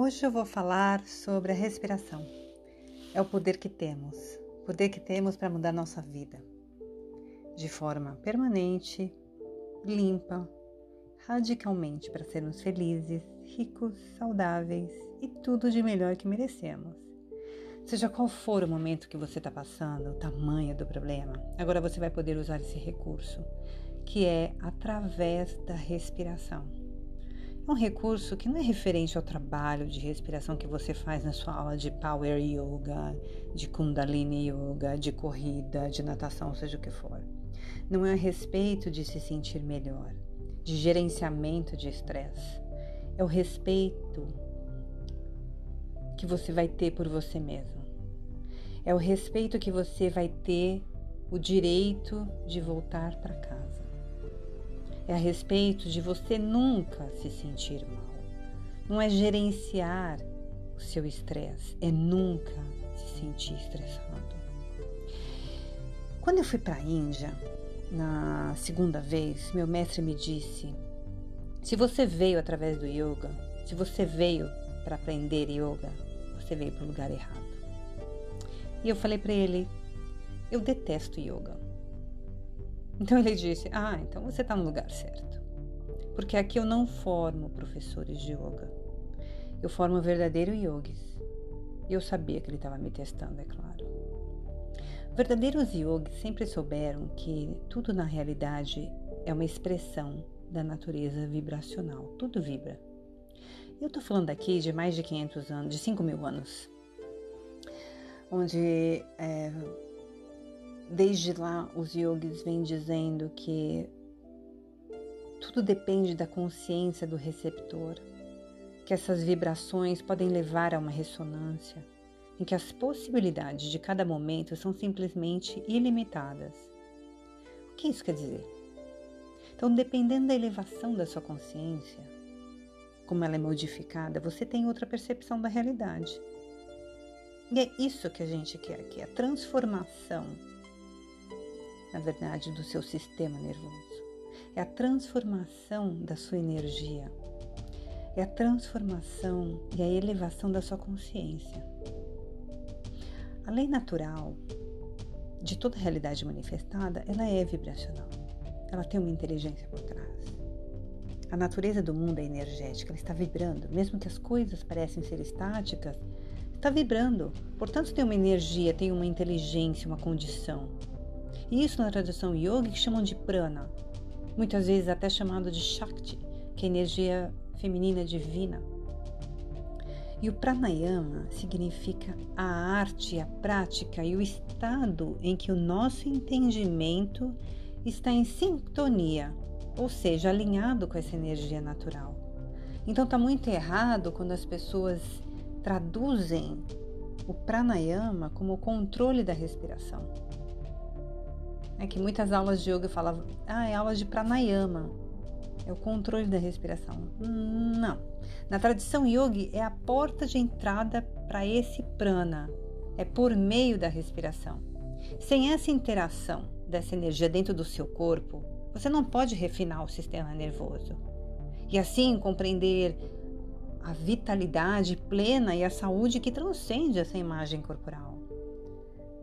Hoje eu vou falar sobre a respiração. É o poder que temos, poder que temos para mudar nossa vida de forma permanente, limpa, radicalmente para sermos felizes, ricos, saudáveis e tudo de melhor que merecemos. Seja qual for o momento que você está passando, o tamanho do problema, agora você vai poder usar esse recurso, que é através da respiração um recurso que não é referente ao trabalho de respiração que você faz na sua aula de Power Yoga, de Kundalini Yoga, de corrida, de natação, seja o que for. Não é a respeito de se sentir melhor, de gerenciamento de estresse. É o respeito que você vai ter por você mesmo. É o respeito que você vai ter o direito de voltar para casa é a respeito de você nunca se sentir mal. Não é gerenciar o seu estresse, é nunca se sentir estressado. Quando eu fui para a Índia, na segunda vez, meu mestre me disse: se você veio através do yoga, se você veio para aprender yoga, você veio para o lugar errado. E eu falei para ele: eu detesto yoga. Então ele disse: Ah, então você está no lugar certo. Porque aqui eu não formo professores de yoga. Eu formo verdadeiro yogis. E eu sabia que ele estava me testando, é claro. Verdadeiros yogis sempre souberam que tudo na realidade é uma expressão da natureza vibracional. Tudo vibra. Eu estou falando aqui de mais de 500 anos, de 5 mil anos, onde é, Desde lá, os yogis vêm dizendo que tudo depende da consciência do receptor, que essas vibrações podem levar a uma ressonância, em que as possibilidades de cada momento são simplesmente ilimitadas. O que isso quer dizer? Então, dependendo da elevação da sua consciência, como ela é modificada, você tem outra percepção da realidade. E é isso que a gente quer aqui, a transformação na verdade, do seu sistema nervoso. É a transformação da sua energia. É a transformação e a elevação da sua consciência. A lei natural de toda realidade manifestada, ela é vibracional. Ela tem uma inteligência por trás. A natureza do mundo é energética, ela está vibrando, mesmo que as coisas parecem ser estáticas, está vibrando. Portanto, tem uma energia, tem uma inteligência, uma condição. Isso na tradição yoga que chamam de prana, muitas vezes até chamado de shakti, que é energia feminina divina. E o pranayama significa a arte, a prática e o estado em que o nosso entendimento está em sintonia, ou seja, alinhado com essa energia natural. Então está muito errado quando as pessoas traduzem o pranayama como o controle da respiração. É que muitas aulas de yoga falavam, ah, é aula de pranayama, é o controle da respiração. Não. Na tradição yogi é a porta de entrada para esse prana, é por meio da respiração. Sem essa interação dessa energia dentro do seu corpo, você não pode refinar o sistema nervoso e assim compreender a vitalidade plena e a saúde que transcende essa imagem corporal.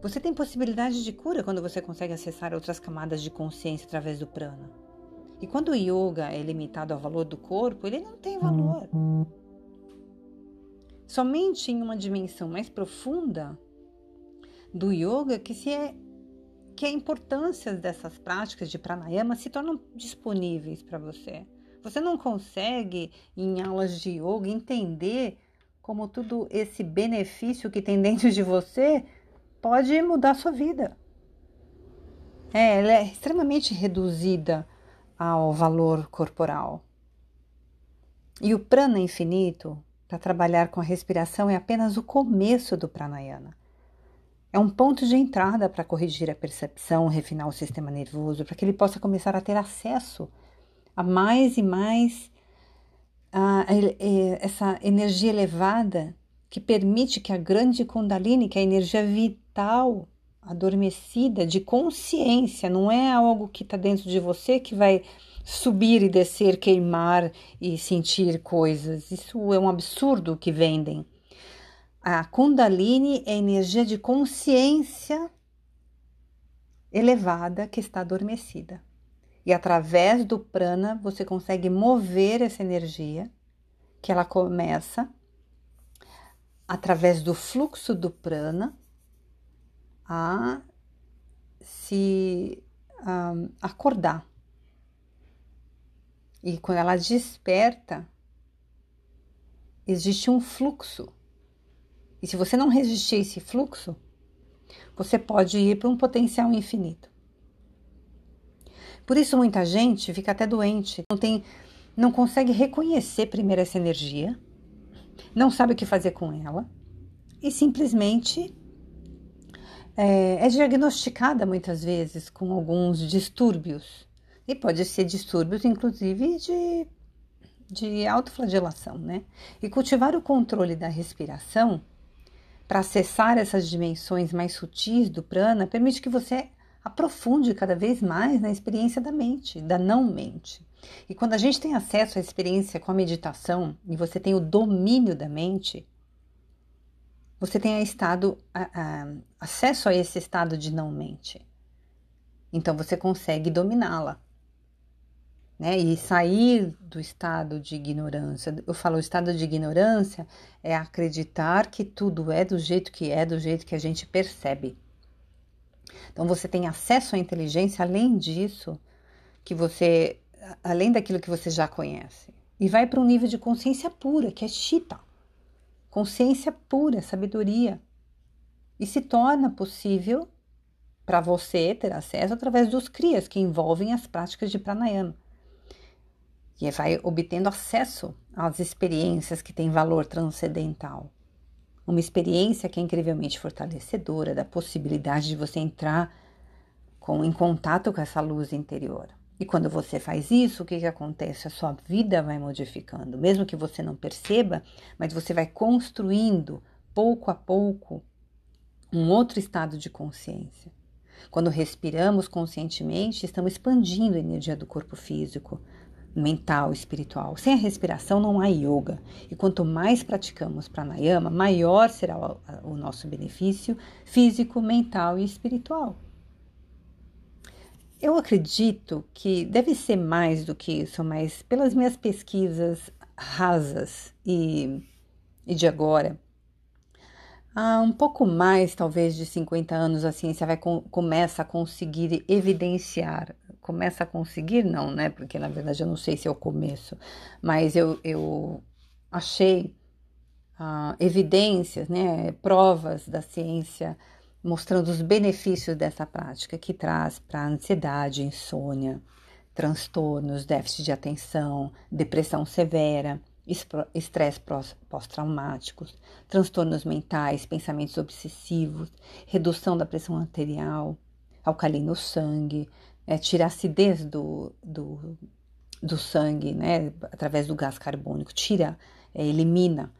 Você tem possibilidade de cura quando você consegue acessar outras camadas de consciência através do prana. E quando o yoga é limitado ao valor do corpo, ele não tem valor. Somente em uma dimensão mais profunda do yoga que se é que a importância dessas práticas de pranayama se tornam disponíveis para você. Você não consegue em aulas de yoga entender como tudo esse benefício que tem dentro de você pode mudar sua vida. É, ela é extremamente reduzida ao valor corporal. E o prana infinito, para trabalhar com a respiração, é apenas o começo do pranayana. É um ponto de entrada para corrigir a percepção, refinar o sistema nervoso, para que ele possa começar a ter acesso a mais e mais a, a, a, essa energia elevada que permite que a grande Kundalini, que é a energia vital, adormecida, de consciência, não é algo que está dentro de você que vai subir e descer, queimar e sentir coisas. Isso é um absurdo que vendem. A Kundalini é energia de consciência elevada que está adormecida. E através do prana você consegue mover essa energia, que ela começa através do fluxo do prana a se um, acordar. E quando ela desperta, existe um fluxo. E se você não resistir a esse fluxo, você pode ir para um potencial infinito. Por isso muita gente fica até doente, não tem, não consegue reconhecer primeiro essa energia, não sabe o que fazer com ela e simplesmente é, é diagnosticada muitas vezes com alguns distúrbios e pode ser distúrbios, inclusive, de, de autoflagelação, né? E cultivar o controle da respiração para acessar essas dimensões mais sutis do prana permite que você aprofunde cada vez mais na experiência da mente, da não mente. E quando a gente tem acesso à experiência com a meditação e você tem o domínio da mente, você tem a estado, a, a, acesso a esse estado de não mente. Então você consegue dominá-la né? E sair do estado de ignorância. Eu falo, o estado de ignorância é acreditar que tudo é do jeito que é, do jeito que a gente percebe. Então você tem acesso à inteligência além disso, que você além daquilo que você já conhece. E vai para um nível de consciência pura, que é chita. Consciência pura, sabedoria. E se torna possível para você ter acesso através dos crias que envolvem as práticas de pranayama e vai obtendo acesso às experiências que têm valor transcendental. Uma experiência que é incrivelmente fortalecedora da possibilidade de você entrar com, em contato com essa luz interior. E quando você faz isso, o que, que acontece? A sua vida vai modificando, mesmo que você não perceba, mas você vai construindo pouco a pouco um outro estado de consciência. Quando respiramos conscientemente, estamos expandindo a energia do corpo físico, mental, espiritual. Sem a respiração não há yoga. E quanto mais praticamos pranayama, maior será o, o nosso benefício físico, mental e espiritual. Eu acredito que deve ser mais do que isso, mas pelas minhas pesquisas rasas e, e de agora, há um pouco mais, talvez, de 50 anos, a ciência vai com, começa a conseguir evidenciar começa a conseguir, não, né? Porque na verdade eu não sei se é o começo, mas eu, eu achei ah, evidências, né? Provas da ciência mostrando os benefícios dessa prática que traz para ansiedade, insônia, transtornos, déficit de atenção, depressão severa, estresse pós-traumáticos, transtornos mentais, pensamentos obsessivos, redução da pressão arterial, alcalino sangue, é, tira a acidez do, do, do sangue, né, através do gás carbônico, tira, é, elimina,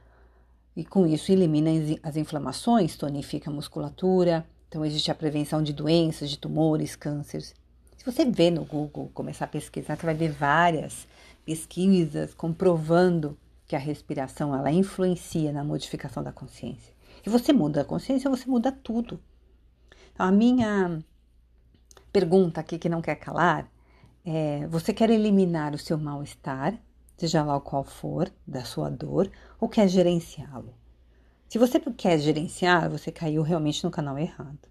e com isso elimina as inflamações, tonifica a musculatura, então existe a prevenção de doenças, de tumores, cânceres. Se você vê no Google, começar a pesquisar, você vai ver várias pesquisas comprovando que a respiração ela influencia na modificação da consciência. E você muda a consciência, você muda tudo. Então, a minha pergunta aqui que não quer calar é: você quer eliminar o seu mal-estar, seja lá o qual for, da sua dor, ou quer gerenciá-lo? Se você quer gerenciar, você caiu realmente no canal errado.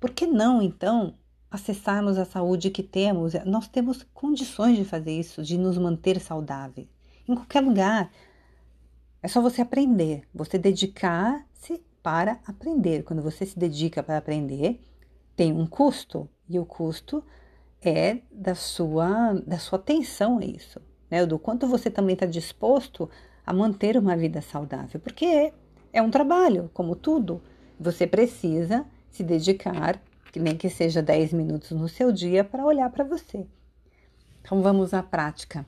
Por que não, então, acessarmos a saúde que temos? Nós temos condições de fazer isso, de nos manter saudáveis, em qualquer lugar. É só você aprender, você dedicar-se para aprender. Quando você se dedica para aprender, tem um custo e o custo é da sua da sua atenção a isso, né? Do quanto você também está disposto a manter uma vida saudável, porque é um trabalho, como tudo. Você precisa se dedicar, que nem que seja 10 minutos no seu dia, para olhar para você. Então vamos à prática.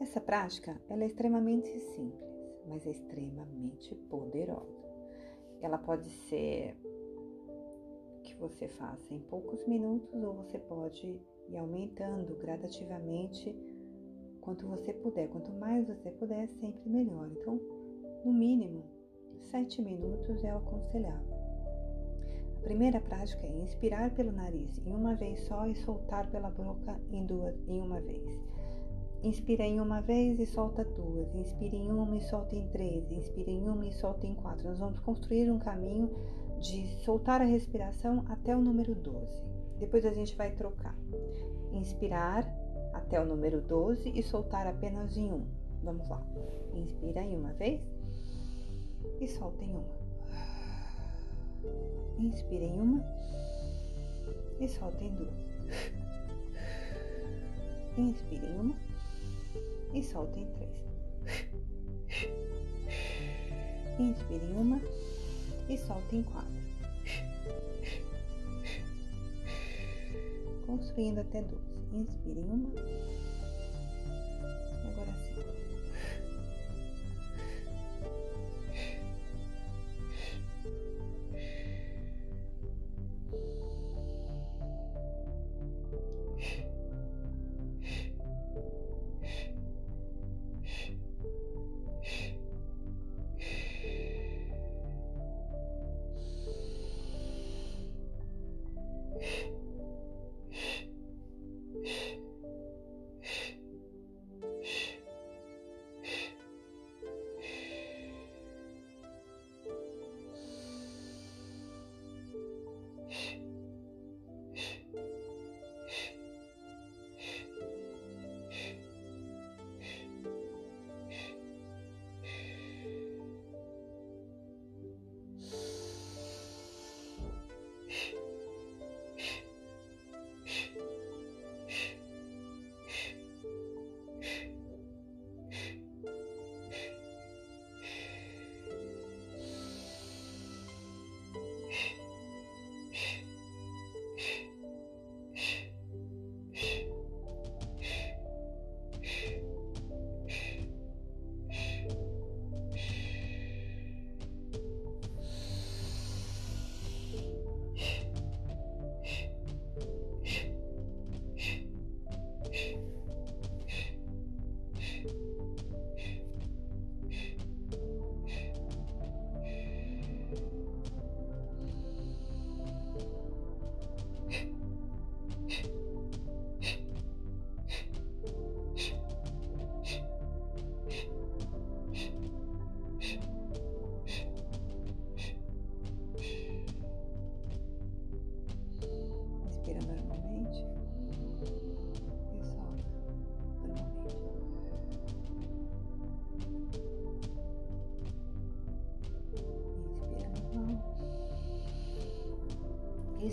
Essa prática ela é extremamente simples mas é extremamente poderosa. ela pode ser você faça em poucos minutos ou você pode ir aumentando gradativamente quanto você puder. Quanto mais você puder, sempre melhor. Então, no mínimo, sete minutos é o aconselhável. A primeira prática é inspirar pelo nariz em uma vez só e soltar pela boca em duas em uma vez. Inspira em uma vez e solta duas. Inspira em uma e solta em três. Inspira em uma e solta em quatro. Nós vamos construir um caminho de soltar a respiração até o número 12. Depois a gente vai trocar. Inspirar até o número 12 e soltar apenas em um. Vamos lá. Inspira em uma vez e solta em uma. Inspira em uma e solta em duas. Inspira em uma e solta em três. Inspire em uma e solta em quatro. Construindo até doze. Inspire em uma.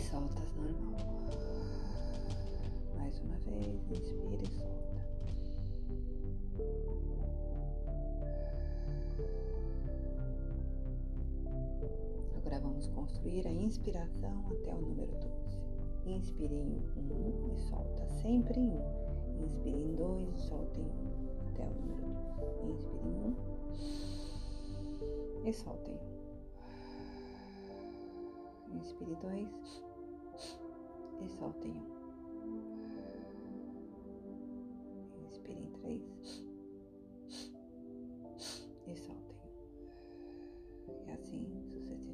Solta normal. Mais uma vez, inspira e solta. Agora vamos construir a inspiração até o número 12. Inspire em um e solta sempre em um. Inspire em dois e solta em um até o número 12. Inspire em um e solta em um. Inspire dois e solte em um. Inspire em três e solte em um. E assim sucessivamente.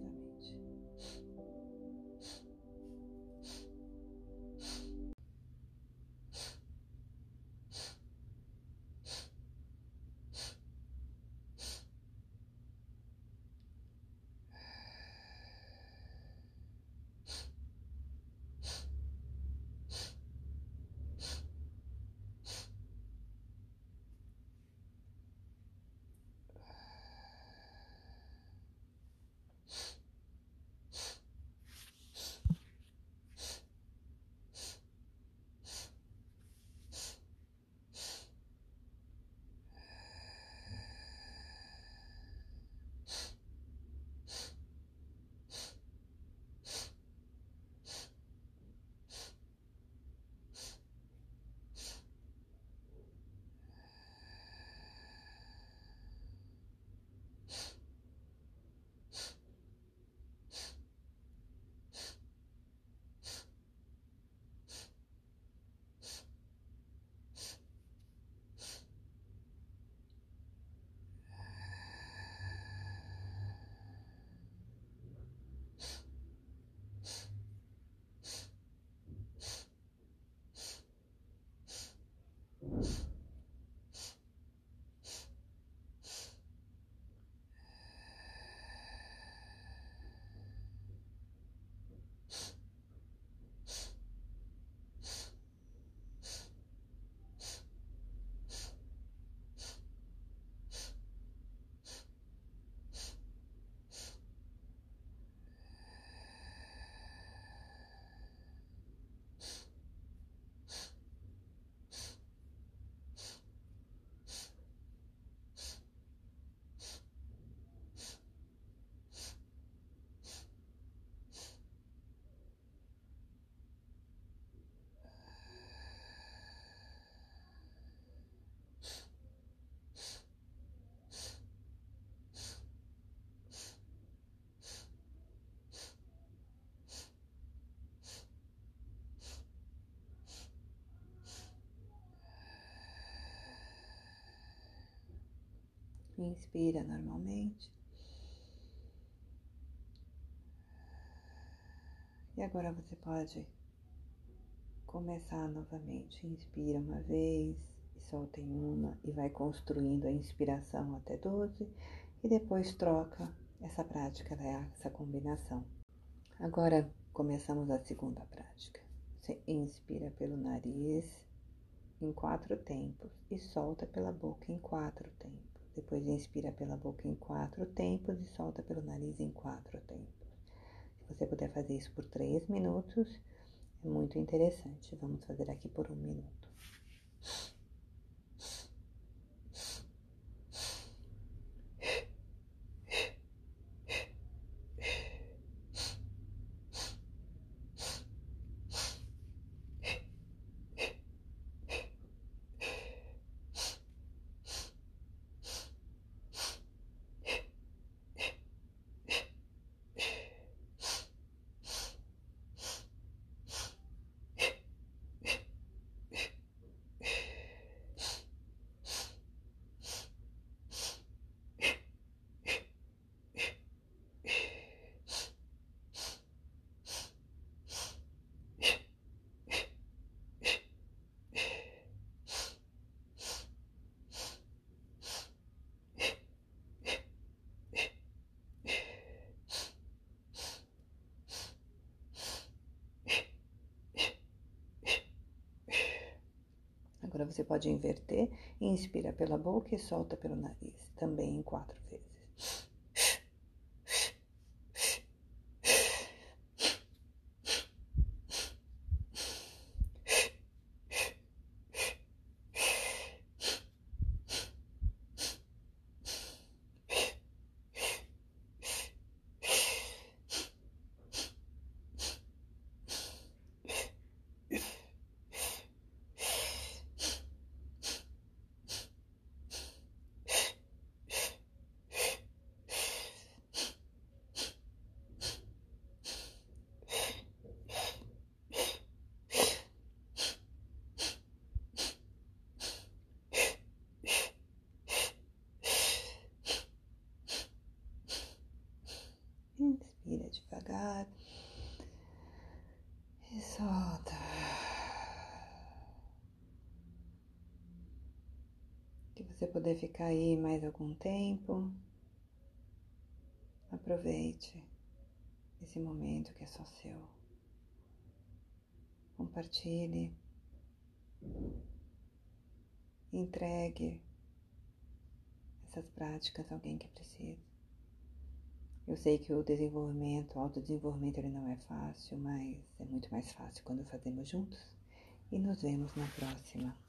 Inspira normalmente. E agora você pode começar novamente. Inspira uma vez e solta em uma e vai construindo a inspiração até 12 e depois troca essa prática, né, essa combinação. Agora começamos a segunda prática. Você inspira pelo nariz em quatro tempos e solta pela boca em quatro tempos. Depois inspira pela boca em quatro tempos e solta pelo nariz em quatro tempos. Se você puder fazer isso por três minutos, é muito interessante. Vamos fazer aqui por um minuto. Pode inverter, inspira pela boca e solta pelo nariz, também em quatro vezes. E solta. Que você puder ficar aí mais algum tempo, aproveite esse momento que é só seu. Compartilhe, entregue essas práticas a alguém que precisa. Eu sei que o desenvolvimento, o autodesenvolvimento, ele não é fácil, mas é muito mais fácil quando fazemos juntos. E nos vemos na próxima.